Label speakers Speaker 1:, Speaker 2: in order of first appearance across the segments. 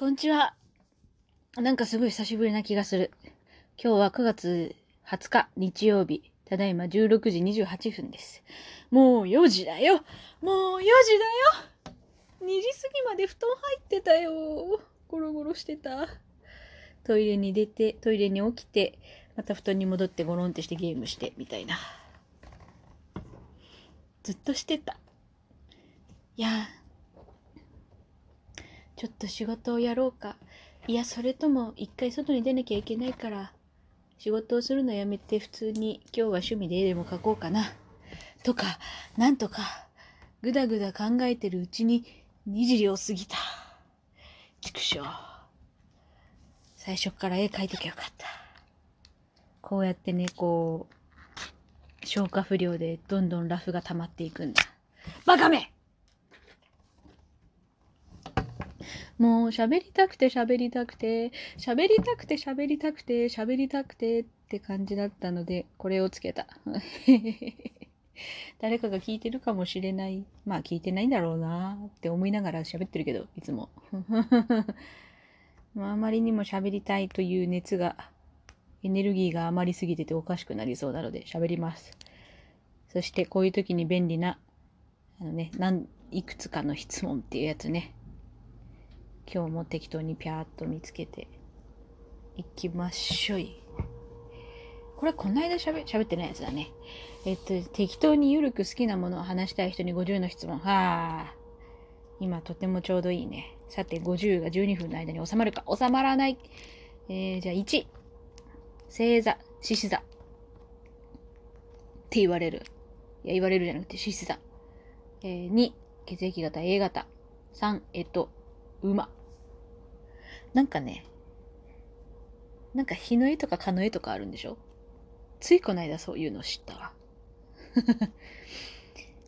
Speaker 1: こんにちは。なんかすごい久しぶりな気がする。今日は9月20日日曜日。ただいま16時28分です。もう4時だよ。もう4時だよ。2時過ぎまで布団入ってたよ。ゴロゴロしてた。トイレに出て、トイレに起きて、また布団に戻ってゴロンってしてゲームして、みたいな。ずっとしてた。いやちょっと仕事をやろうか。いや、それとも一回外に出なきゃいけないから、仕事をするのやめて普通に今日は趣味で絵でも描こうかな。とか、なんとか、ぐだぐだ考えてるうちに2時を過ぎた。畜生。最初から絵描いときゃよかった。こうやってね、こう、消化不良でどんどんラフが溜まっていくんだ。バカめもう喋りたくて喋りたくて、喋りたくて喋りたくて、喋りたくてって感じだったので、これをつけた。誰かが聞いてるかもしれない。まあ聞いてないんだろうなって思いながら喋ってるけど、いつも。まああまりにも喋りたいという熱が、エネルギーが余りすぎてておかしくなりそうなので喋ります。そしてこういう時に便利な、あのね、なんいくつかの質問っていうやつね。今日も適当にピャーっと見つけていきましょい。これこの間喋喋ってないやつだね。えっと、適当にゆるく好きなものを話したい人に50の質問。はあ。今とてもちょうどいいね。さて、50が12分の間に収まるか収まらない。えー、じゃあ1。星座、獅子座。って言われる。いや、言われるじゃなくて獅子座。えー、2、血液型 A 型。3、えっと、馬。なんかね、なんか日の絵とか蚊の絵とかあるんでしょ？ついこの間そういうの知ったわ。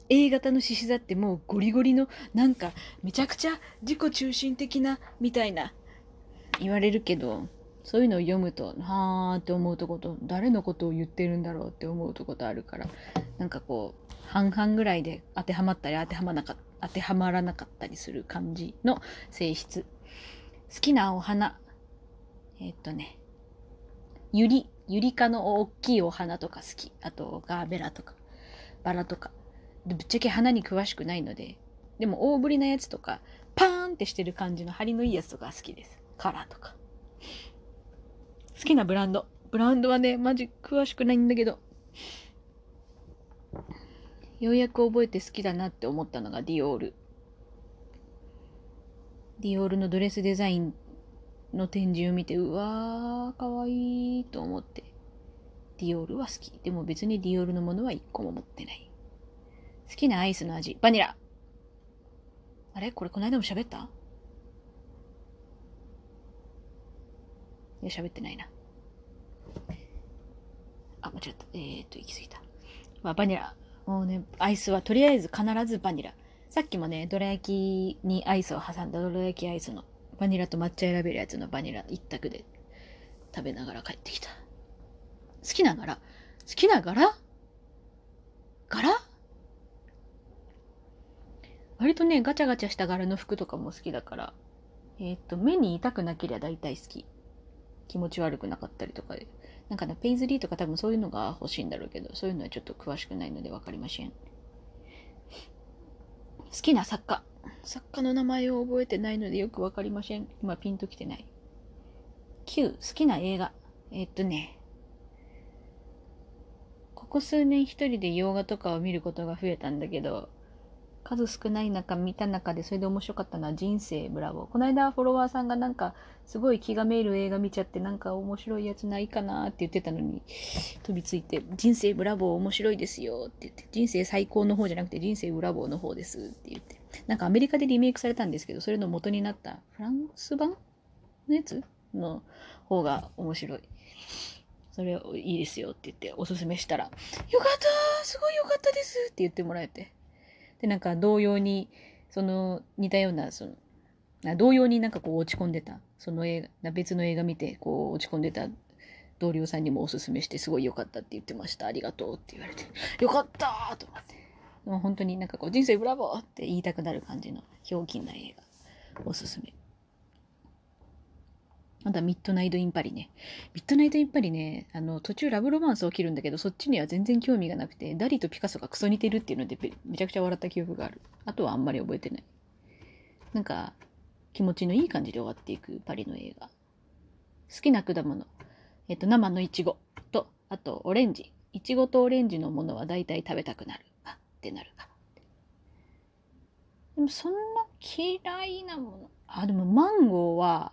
Speaker 1: A 型の獅子座ってもうゴリゴリのなんかめちゃくちゃ自己中心的なみたいな言われるけどそういうのを読むとはーって思うとこと誰のことを言ってるんだろうって思うとことあるからなんかこう半々ぐらいで当てはまったり当てはまなか当てはまらなかったりする感じの性質好きなお花。えっとね。ユリユリ科の大きいお花とか好き。あとガーベラとか。バラとか。でぶっちゃけ花に詳しくないので。でも大ぶりなやつとかパーンってしてる感じの張りのいいやつとか好きです。カラーとか。好きなブランド。ブランドはねマジ詳しくないんだけど。ようやく覚えて好きだなって思ったのがディオール。ディオールのドレスデザインの展示を見てうわーかわいいと思って。ディオールは好き。でも別にディオールのものは一個も持ってない。好きなアイスの味。バニラ。あれ？これこの間も喋った？いや喋ってないな。あ間違った。えー、っと行き過ぎた。まあバニラ。もうねアイスはとりあえず必ずバニラ。さっきもねどら焼きにアイスを挟んだどら焼きアイスのバニラと抹茶選べるやつのバニラ一択で食べながら帰ってきた。好きな柄？好きな柄？柄？割とねガチャガチャした柄の服とかも好きだからえーっと目に痛くなければ大体好き。気持ち悪くなかったりとかで。なんかねペイズリーとか多分そういうのが欲しいんだろうけどそういうのはちょっと詳しくないので分かりません。好きな作家。作家の名前を覚えてないのでよくわかりません。今ピンときてない。9好きな映画。えーっとね。ここ数年一人で洋画とかを見ることが増えたんだけど数少ない中見た中でそれで面白かったのは人生ブラボー。この間フォロワーさんがなんかすごい気がめいる映画見ちゃってなんか面白いやつないかなって言ってたのに飛びついて人生ブラボー面白いですよって言って人生最高の方じゃなくて人生ブラボーの方ですって言ってなんかアメリカでリメイクされたんですけどそれの元になったフランス版のやつの方が面白い。それいいですよって言っておすすめしたらよかったすごいよかったですって言ってもらえて。でなんか同様にその似たようなそのな同様になんかこう落ち込んでたその映画別の映画見てこう落ち込んでた同僚さんにもおすすめしてすごい良かったって言ってました。ありがとうって言われて。よかったーと思って。でも本当になんかこう人生ブラボーって言いたくなる感じのひょうきんな映画おすすめあとはミッドナイト・イン・パリね。ミッドナイト・イン・パリね、あの、途中ラブロマンス起きるんだけど、そっちには全然興味がなくて、ダリとピカソがクソ似てるっていうのでめちゃくちゃ笑った記憶がある。あとはあんまり覚えてない。なんか、気持ちのいい感じで終わっていくパリの映画。好きな果物。えっと、生のいちごと、あと、オレンジ。いちごとオレンジのものは大体食べたくなる。あってなるか。でも、そんな嫌いなもの。あ、でも、マンゴーは、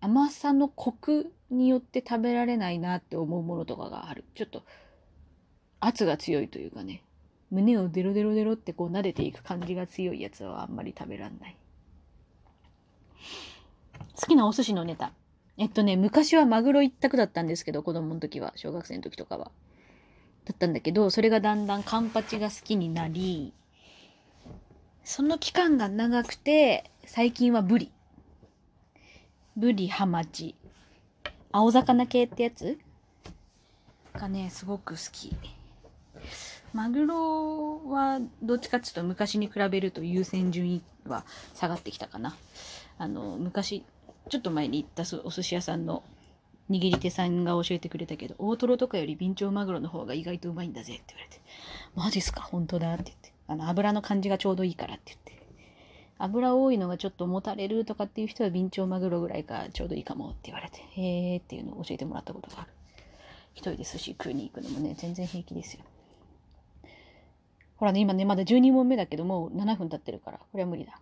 Speaker 1: 甘さのコクによって食べられないなって思うものとかがある。ちょっと圧が強いというかね、胸をデロデロデロってこう撫でていく感じが強いやつはあんまり食べらんない。好きなお寿司のネタ。えっとね、昔はマグロ一択だったんですけど、子供の時は、小学生の時とかは。だったんだけど、それがだんだんカンパチが好きになり、その期間が長くて、最近はブリ。ブリハマチ。青魚系ってやつ？がねすごく好き。マグロはどっちかっていうと昔に比べると優先順位は下がってきたかな。あの昔ちょっと前に行ったお寿司屋さんの握り手さんが教えてくれたけど大トロとかよりビンチョウマグロの方が意外とうまいんだぜって言われて。マジっすか？本当だって言って。あの油の感じがちょうどいいからって言って。油多いのがちょっともたれるとかっていう人はビンチョウマグロぐらいがちょうどいいかもって言われて、へーっていうのを教えてもらったことがある。一人で寿司食いに行くのもね、全然平気ですよ。ほらね、今ね、まだ12問目だけどもう7分経ってるから、これは無理だ。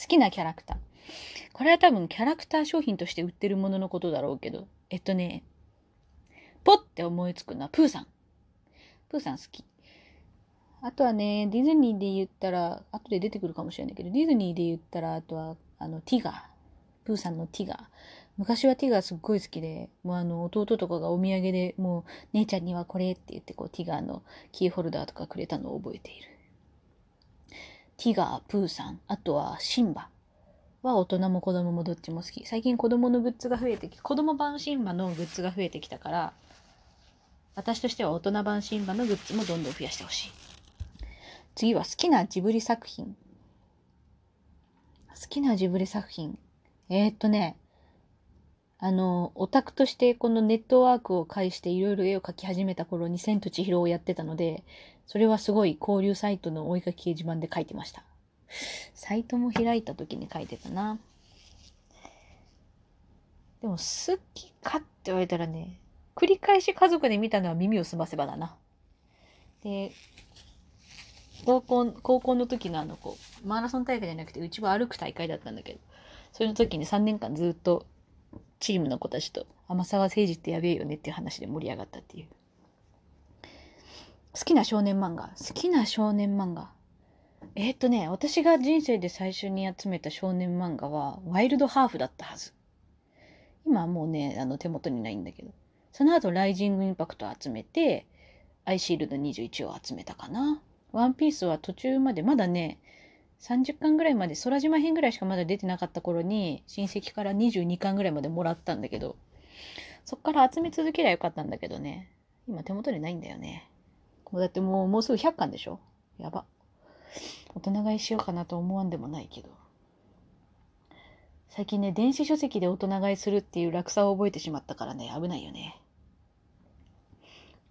Speaker 1: 好きなキャラクター。これは多分キャラクター商品として売ってるもののことだろうけど、えっとね、ポッて思いつくのはプーさん。プーさん好き。あとはね、ディズニーで言ったら、後で出てくるかもしれないけど、ディズニーで言ったら、あとは、あの、ティガー。プーさんのティガー。昔はティガーすっごい好きで、もうあの、弟とかがお土産でもう、姉ちゃんにはこれって言って、こう、ティガーのキーホルダーとかくれたのを覚えている。ティガー、プーさん、あとはシンバは大人も子供もどっちも好き。最近子供のグッズが増えてき、子供版シンバのグッズが増えてきたから、私としては大人版シンバのグッズもどんどん増やしてほしい。次は好きなジブリ作品。好きなジブリ作品。えー、っとね、あの、オタクとしてこのネットワークを介していろいろ絵を描き始めた頃に千と千尋をやってたので、それはすごい交流サイトの追いかけ掲示板で書いてました。サイトも開いた時に書いてたな。でも好きかって言われたらね、繰り返し家族で見たのは耳をすませばだな。で、高校、高校の時のあの、こう、マラソン大会じゃなくて、うちは歩く大会だったんだけど、それの時に3年間ずっとチームの子たちと、天沢誠治ってやべえよねっていう話で盛り上がったっていう。好きな少年漫画。好きな少年漫画。えー、っとね、私が人生で最初に集めた少年漫画は、ワイルドハーフだったはず。今はもうね、あの手元にないんだけど。その後、ライジングインパクトを集めて、アイシールド21を集めたかな。ワンピースは途中まで、まだね、30巻ぐらいまで、空島編ぐらいしかまだ出てなかった頃に、親戚から22巻ぐらいまでもらったんだけど、そっから集め続けりゃよかったんだけどね、今手元にないんだよね。だってもう、もうすぐ100巻でしょ？やば。大人買いしようかなと思わんでもないけど。最近ね、電子書籍で大人買いするっていう落差を覚えてしまったからね、危ないよね。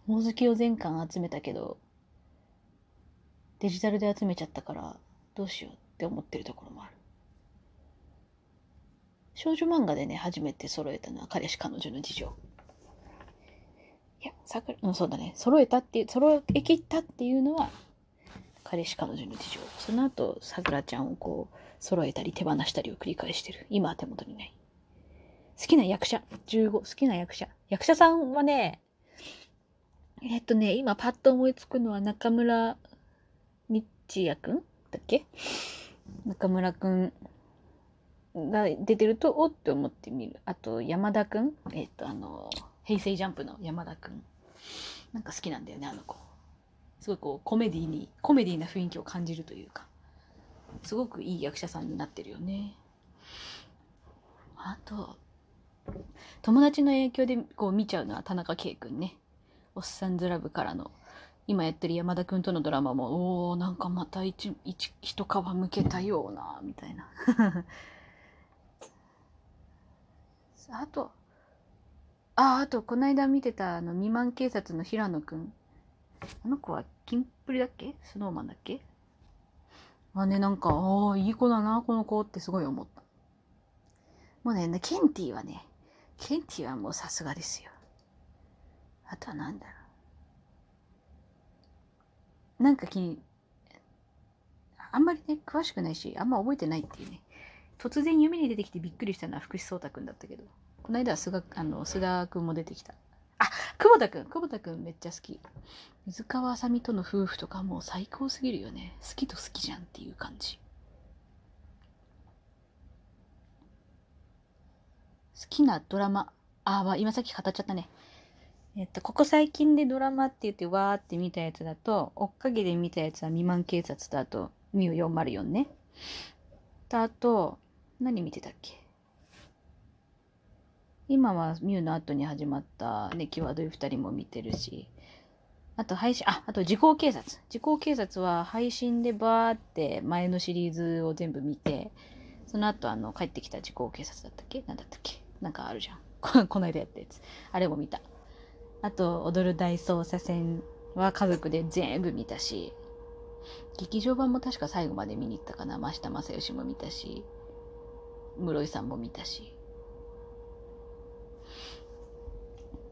Speaker 1: ほおずきを全巻集めたけど、デジタルで集めちゃったからどうしようって思ってるところもある。少女漫画でね、初めて揃えたのは彼氏彼女の事情。いや、桜、うん、そうだね。揃えたって、揃えきったっていうのは、彼氏彼女の事情。その後、さくらちゃんをこう、揃えたり手放したりを繰り返してる。今は手元にない。好きな役者。15。好きな役者。役者さんはね、えっとね、今パッと思いつくのは中村ちやくん？だっけ？中村くんが出てると、おって思ってみる。あと、山田くん？えっ、と、あの、平成ジャンプの山田くん。なんか好きなんだよね、あの子。すごいこう、コメディに、コメディな雰囲気を感じるというか、すごくいい役者さんになってるよね。あと、友達の影響でこう見ちゃうのは田中圭君ね。おっさんずラブからの今やってる山田くんとのドラマも、おー、なんかまた一、一、一皮むけたような、みたいな。あと、あ、あと、この間見てた、あの、未満警察の平野くん。あの子は、キンプリだっけ？スノーマンだっけ？あ、ね、なんか、ああ、いい子だな、この子ってすごい思った。もうね、ケンティはね、ケンティはもうさすがですよ。あとは何だろう。なんか気に、あんまりね、詳しくないし、あんま覚えてないっていうね。突然夢に出てきてびっくりしたのは福士蒼太くんだったけど、この間は菅あの須田くんも出てきた。あ、久保田くん久保田くんめっちゃ好き。水川あさみとの夫婦とかもう最高すぎるよね。好きと好きじゃんっていう感じ。好きなドラマ。あ、あ、今さっき語っちゃったね。えっと、ここ最近でドラマって言ってわーって見たやつだと、追っかけで見たやつは未満警察とあと、ミュー404ね。と、あと、何見てたっけ？今はミューの後に始まったね、際どい二人も見てるし、あと配信、あ、あと時効警察。時効警察は配信でバーって前のシリーズを全部見て、その後あの帰ってきた時効警察だったっけ？何だったっけ？なんかあるじゃん。この間やったやつ。あれも見た。あと、踊る大捜査線は家族で全部見たし、劇場版も確か最後まで見に行ったかな。真下正義も見たし、室井さんも見たし。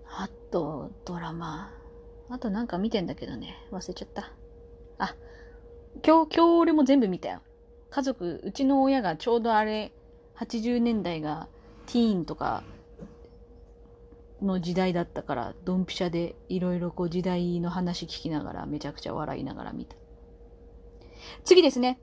Speaker 1: あと、ドラマ。あとなんか見てんだけどね。忘れちゃった。あ、今日、今日俺も全部見たよ。家族、うちの親がちょうどあれ、80年代がティーンとかの時代だったから、ドンピシャでいろいろこう時代の話聞きながらめちゃくちゃ笑いながら見た。次ですね。